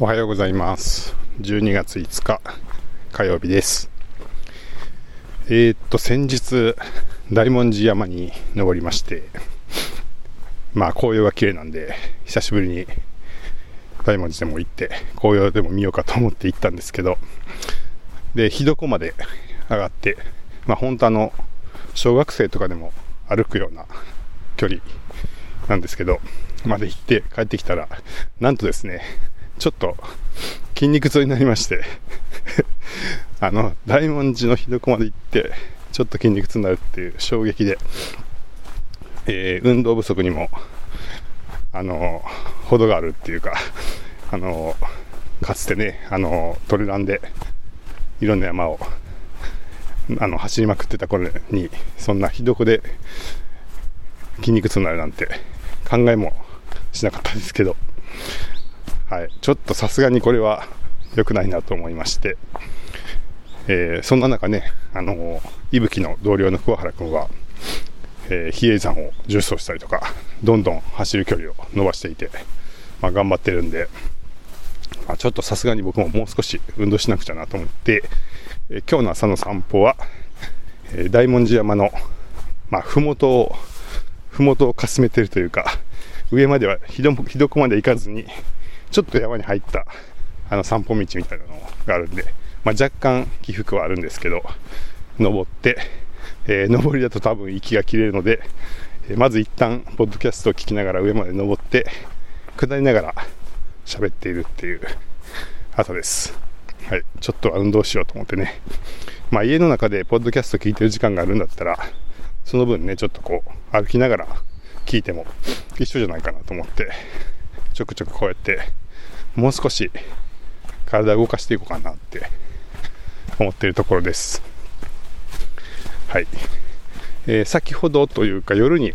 おはようございます。12月5日火曜日です。えー、っと、先日、大文字山に登りまして、まあ紅葉が綺麗なんで、久しぶりに大文字でも行って、紅葉でも見ようかと思って行ったんですけど、で、日床まで上がって、まあ本当あの、小学生とかでも歩くような距離なんですけど、まで行って帰ってきたら、なんとですね、ちょっと筋肉痛になりまして。あの、大文字のひどこまで行って、ちょっと筋肉痛になるっていう衝撃で、えー運動不足にも、あの、程があるっていうか、あの、かつてね、あの、トレランで、いろんな山を、あの、走りまくってた頃に、そんなひどこで筋肉痛になるなんて考えもしなかったですけど、はい、ちょっとさすがにこれは良くないなと思いまして、えーそんな中ね、あのー、伊吹の同僚の桑原君は、えー比叡山を重走したりとか、どんどん走る距離を伸ばしていて、まあ、頑張ってるんで、まあ、ちょっとさすがに僕ももう少し運動しなくちゃなと思って、えー今日の朝の散歩は、えー大文字山の、まあ、ふもとを、ふもとをかすめてるというか、上まではひどひどこまで行かずに、ちょっと山に入ったあの散歩道みたいなのがあるんで、まあ、若干起伏はあるんですけど、登って、えー登りだと多分息が切れるので、えーまず一旦、ポッドキャストを聞きながら上まで登って、下りながら喋っているっていう朝です。はい。ちょっと運動しようと思ってね。まあ家の中でポッドキャスト聞いてる時間があるんだったら、その分ね、ちょっとこう、歩きながら聞いても一緒じゃないかなと思って、ちょくちょくこうやって、もう少し体を動かしていこうかなって思っているところです。はい。えー先ほどというか夜に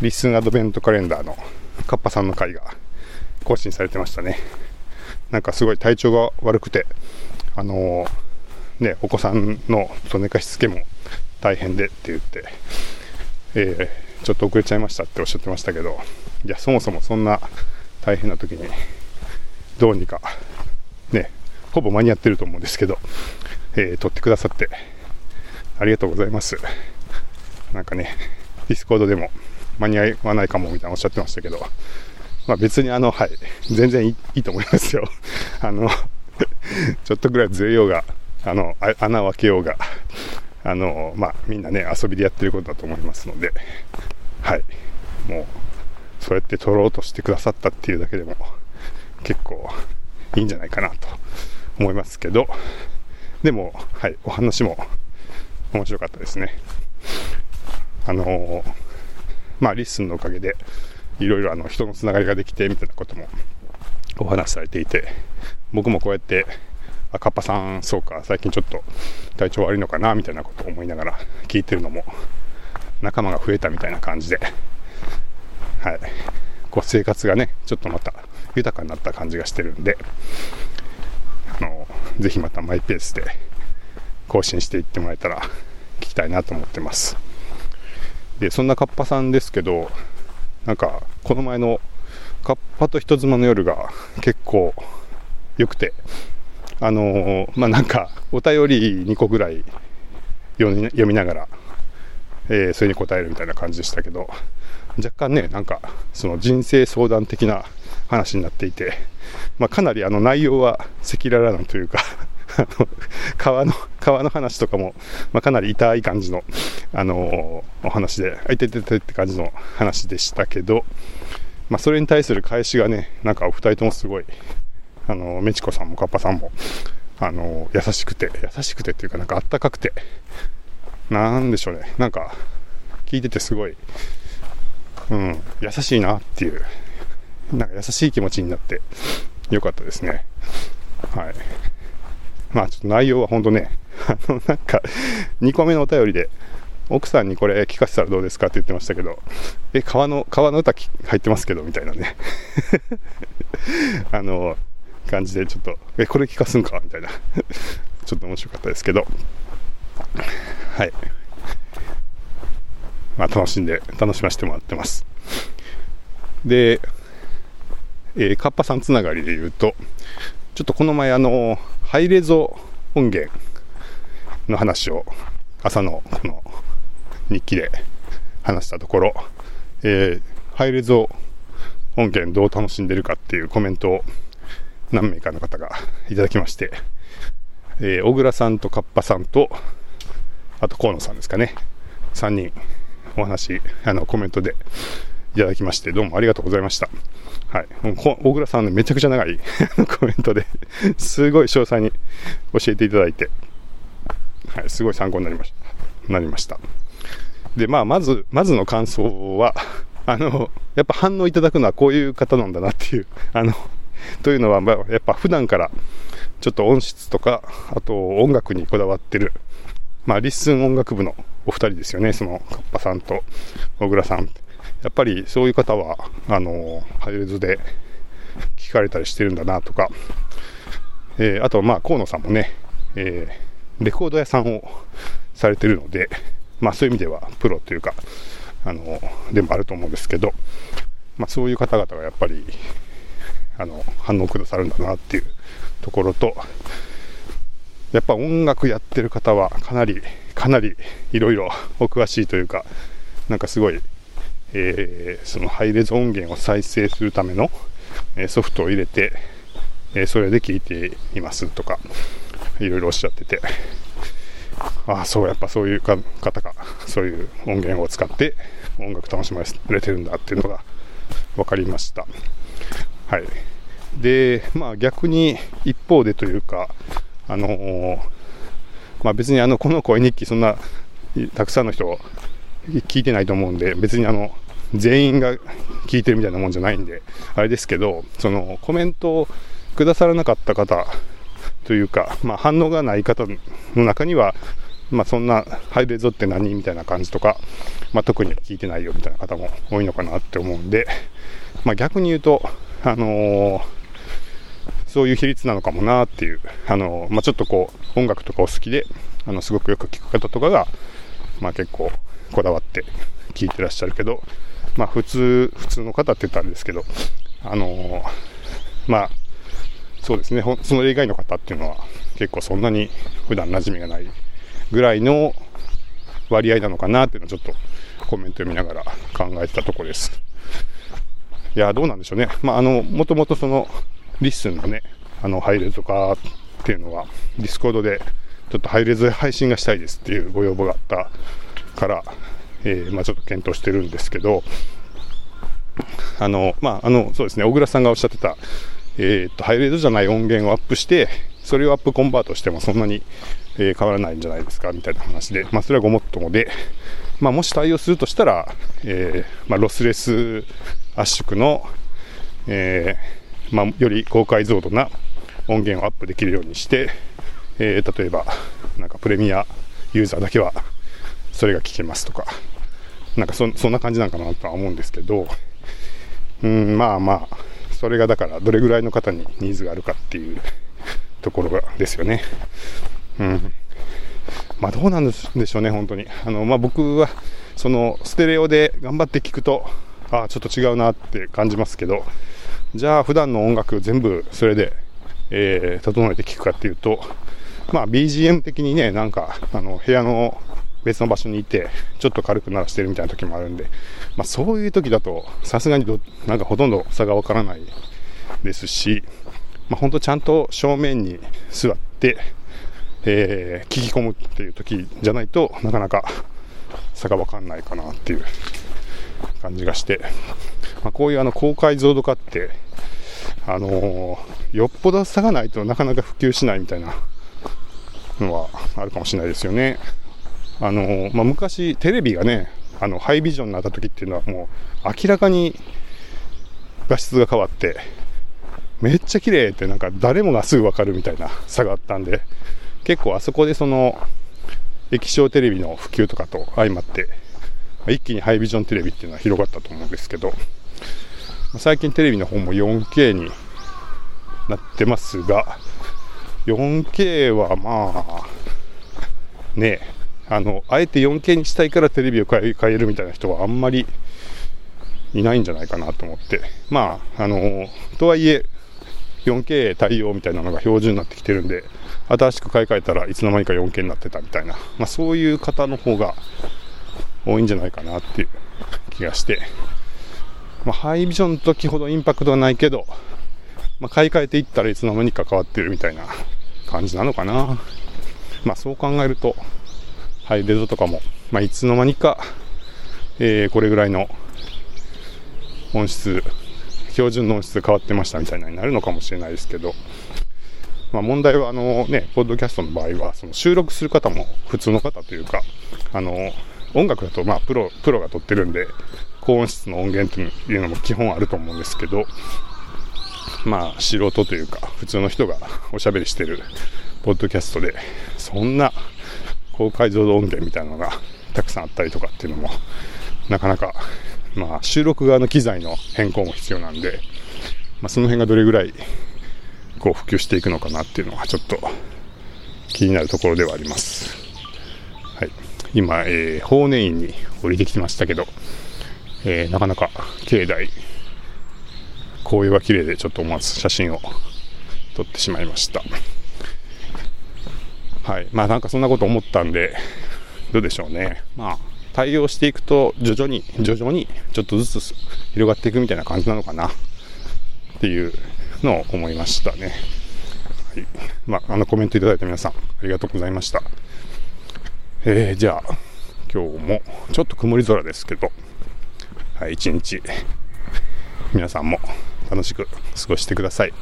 LISTEN アドベントカレンダーのカッパさんの回が更新されてましたね。なんかすごい体調が悪くて、あのーね、お子さんのそ寝かしつけも大変でって言って、えーちょっと遅れちゃいましたっておっしゃってましたけど、いや、そもそもそんな大変な時に、どうにか、ね、ほぼ間に合ってると思うんですけど、えー撮ってくださって、ありがとうございます。なんかね、 Discord でも間に合わないかもみたいなおっしゃってましたけど、まあ別にあの、はい、全然いいと思いますよ。あの、ちょっとぐらいずれようが、あの、あ穴を開けようが、あの、まあみんなね、遊びでやってることだと思いますので、はい、もう、そうやって撮ろうとしてくださったっていうだけでも、結構いいんじゃないかなと思いますけど、でも、はい、お話も面白かったですね。あのーまあ、 LISTEN のおかげで、いろいろあの人のつながりができてみたいなこともお話しされていて、僕もこうやって、あ、カッパさん、そうか、最近ちょっと体調悪いのかな、みたいなことを思いながら聞いてるのも、仲間が増えたみたいな感じで、はい。こう生活がね、ちょっとまた豊かになった感じがしてるんで、あの、ぜひまたマイペースで更新していってもらえたら聞きたいなと思ってます。で、そんなカッパさんですけど、なんか、この前のカッパと人妻の夜が結構良くて、あのーまあ、なんか、お便り2個ぐらい読みながら、えーそれに答えるみたいな感じでしたけど、若干ね、なんか、その人生相談的な話になっていて、まあ、かなりあの内容は赤裸々なというか、川の、川の話とかも、まあ、かなり痛い感じの、あのお話で、あいてててって感じの話でしたけど、まあ、それに対する返しがね、なんかお二人ともすごい、あのメチコさんもカッパさんも、あの優しくて、優しくてっていうか、なんかあったかくて、なんでしょうね、なんか、聞いててすごい、うん、優しいなっていう、なんか優しい気持ちになって、よかったですね。はい。まあちょっと内容は本当ね、あのなんか2個目のお便りで、奥さんにこれ聞かせたらどうですかって言ってましたけど、え、川の、川の歌入ってますけど、みたいなね。あの、感じでちょっと、え、これ聞かすんか？みたいな。ちょっと面白かったですけど、はい。まあ楽しんで、楽しませてもらってます。で、えー、カッパさんつながりで言うと、ちょっとこの前あの、ハイレゾ音源の話を朝のこの日記で話したところ、えー、ハイレゾ音源どう楽しんでるかっていうコメントを何名かの方がいただきまして、えー、小倉さんとカッパさんと、あと河野さんですかね、3人お話、あの、コメントでいただきまして、どうもありがとうございました。はい。大倉さんのめちゃくちゃ長いコメントですごい詳細に教えていただいて、はい、すごい参考になりました。なりました。で、まあ、まず、まずの感想は、あの、やっぱ反応いただくのはこういう方なんだなっていう、あの、というのは、まあ、やっぱ普段からちょっと音質とか、あと音楽にこだわってる、まあ、 LISTEN 音楽部のお二人ですよね、その、カッパさんと小倉さん。やっぱりそういう方は、あの、ハイレゾで聞かれたりしてるんだなとか、えー、あと、まあ、河野さんもね、えー、レコード屋さんをされてるので、まあ、そういう意味ではプロというか、あの、でもあると思うんですけど、まあ、そういう方々がやっぱり、あの、反応くださるんだなっていうところと、やっぱ音楽やってる方はかなり、かなりいろいろお詳しいというか、なんかすごい、えー、そのハイレゾ音源を再生するための、え、ソフトを入れて、え、それで聞いていますとか、いろいろおっしゃってて、ああ、そう、やっぱそういう方が、そういう音源を使って音楽楽しまれてるんだっていうのが分かりました。はい。で、まあ逆に一方でというか、あのー、まあ別にあの、この声日記そんなたくさんの人聞いてないと思うんで、別にあの、全員が聞いてるみたいなもんじゃないんで、あれですけど、そのコメントをくださらなかった方というか、まあ、反応がない方の中には、まあ、そんなハイレゾって何みたいな感じとか、まあ、特に聞いてないよみたいな方も多いのかなって思うんで、まあ、逆に言うと、あのー、そういう比率なのかもなっていう、あの、まあ、ちょっとこう音楽とかお好きであのすごくよく聞く方とかが、まあ、結構こだわって聞いてらっしゃるけど、まあ、普通普通の方って言ったらあれですけど、あの、まあそうですね、その以外の方っていうのは結構そんなに普段馴染みがないぐらいの割合なのかなっていうのをちょっとコメント読みながら考えてたところです。いや、どうなんでしょうね。まあ、あの、もともとその、 LISTEN のね、あの、ハイレゾ化っていうのは、 Discord で、ちょっとハイレゾで配信がしたいですっていうご要望があったから、えー、まあ、ちょっと検討してるんですけど、あの、まあ、あの、そうですね、小倉さんがおっしゃってた、えー、っと、ハイレードじゃない音源をアップして、それをアップコンバートしてもそんなに、えー、変わらないんじゃないですか、みたいな話で、まあ、それはごもっともで、まあ、もし対応するとしたら、えー、まあ、ロスレス圧縮の、えー、まあ、より高解像度な音源をアップできるようにして、えー、例えば、なんかプレミアユーザーだけは、それが聞けますとか、なんかそそんな感じなんかなとは思うんですけど、うん、まあまあ、それがだからどれぐらいの方にニーズがあるかっていう ところがですよね。うん。まあどうなんでしょうね、本当に。あの、まあ僕は、そのステレオで頑張って聞くと、ああ、ちょっと違うなって感じますけど、じゃあ普段の音楽全部それで、えー、整えて聞くかっていうと、まあ BGM 的にね、なんか、あの、部屋の別の場所にいて、ちょっと軽く鳴らしてるみたいな時もあるんで、まあ、そういう時だと、さすがにど、なんかほとんど差がわからないですし、まあ、ほんとちゃんと正面に座って、えー、聞き込むっていう時じゃないとなかなか差がわかんないかなっていう感じがして、まあ、こういうあの高解像度化って、あのー、よっぽど差がないとなかなか普及しないみたいなのはあるかもしれないですよね。あの、まあ、昔テレビがね、あの、ハイビジョンになった時っていうのはもう明らかに画質が変わって、めっちゃ綺麗ってなんか誰もがすぐわかるみたいな差があったんで、結構あそこでその液晶テレビの普及とかと相まって、一気にハイビジョンテレビっていうのは広がったと思うんですけど、最近テレビの方も 4K になってますが、4K はまあ、ねあの、あえて 4K にしたいからテレビを変えるみたいな人はあんまりいないんじゃないかなと思って。まあ、あの、とはいえ、4K 対応みたいなのが標準になってきてるんで、新しく買い替えたらいつの間にか 4K になってたみたいな、まあ、そういう方の方が多いんじゃないかなっていう気がして、まあ、ハイビジョンの時ほどインパクトがないけど、まあ、買い替えていったらいつの間にか変わってるみたいな感じなのかな。まあそう考えると、ハイレゾとかも、まあいつの間にか、えー、これぐらいの音質、標準の音質変わってましたみたいなになるのかもしれないですけど、まあ問題はあのね、ポッドキャストの場合は、その収録する方も普通の方というか、あの、音楽だとまあプロ、プロが撮ってるんで、高音質の音源というのも基本あると思うんですけど、まあ、素人というか、普通の人がおしゃべりしてるポッドキャストで、そんな高解像度音源みたいなのがたくさんあったりとかっていうのも、なかなか、まあ、収録側の機材の変更も必要なんで、まあ、その辺がどれぐらい、こう、普及していくのかなっていうのは、ちょっと気になるところではあります。はい。今、えー、法然院に降りてきてましたけど、えー、なかなか境内、紅葉が綺麗でちょっと思わず写真を撮ってしまいました。はい。まあなんかそんなこと思ったんで、どうでしょうね。まあ、対応していくと徐々に、徐々にちょっとずつ広がっていくみたいな感じなのかなっていうのを思いましたね。はい。まあ、あのコメントいただいた皆さん、ありがとうございました。えー、じゃあ、今日もちょっと曇り空ですけど、一日皆さんも楽しく過ごしてください。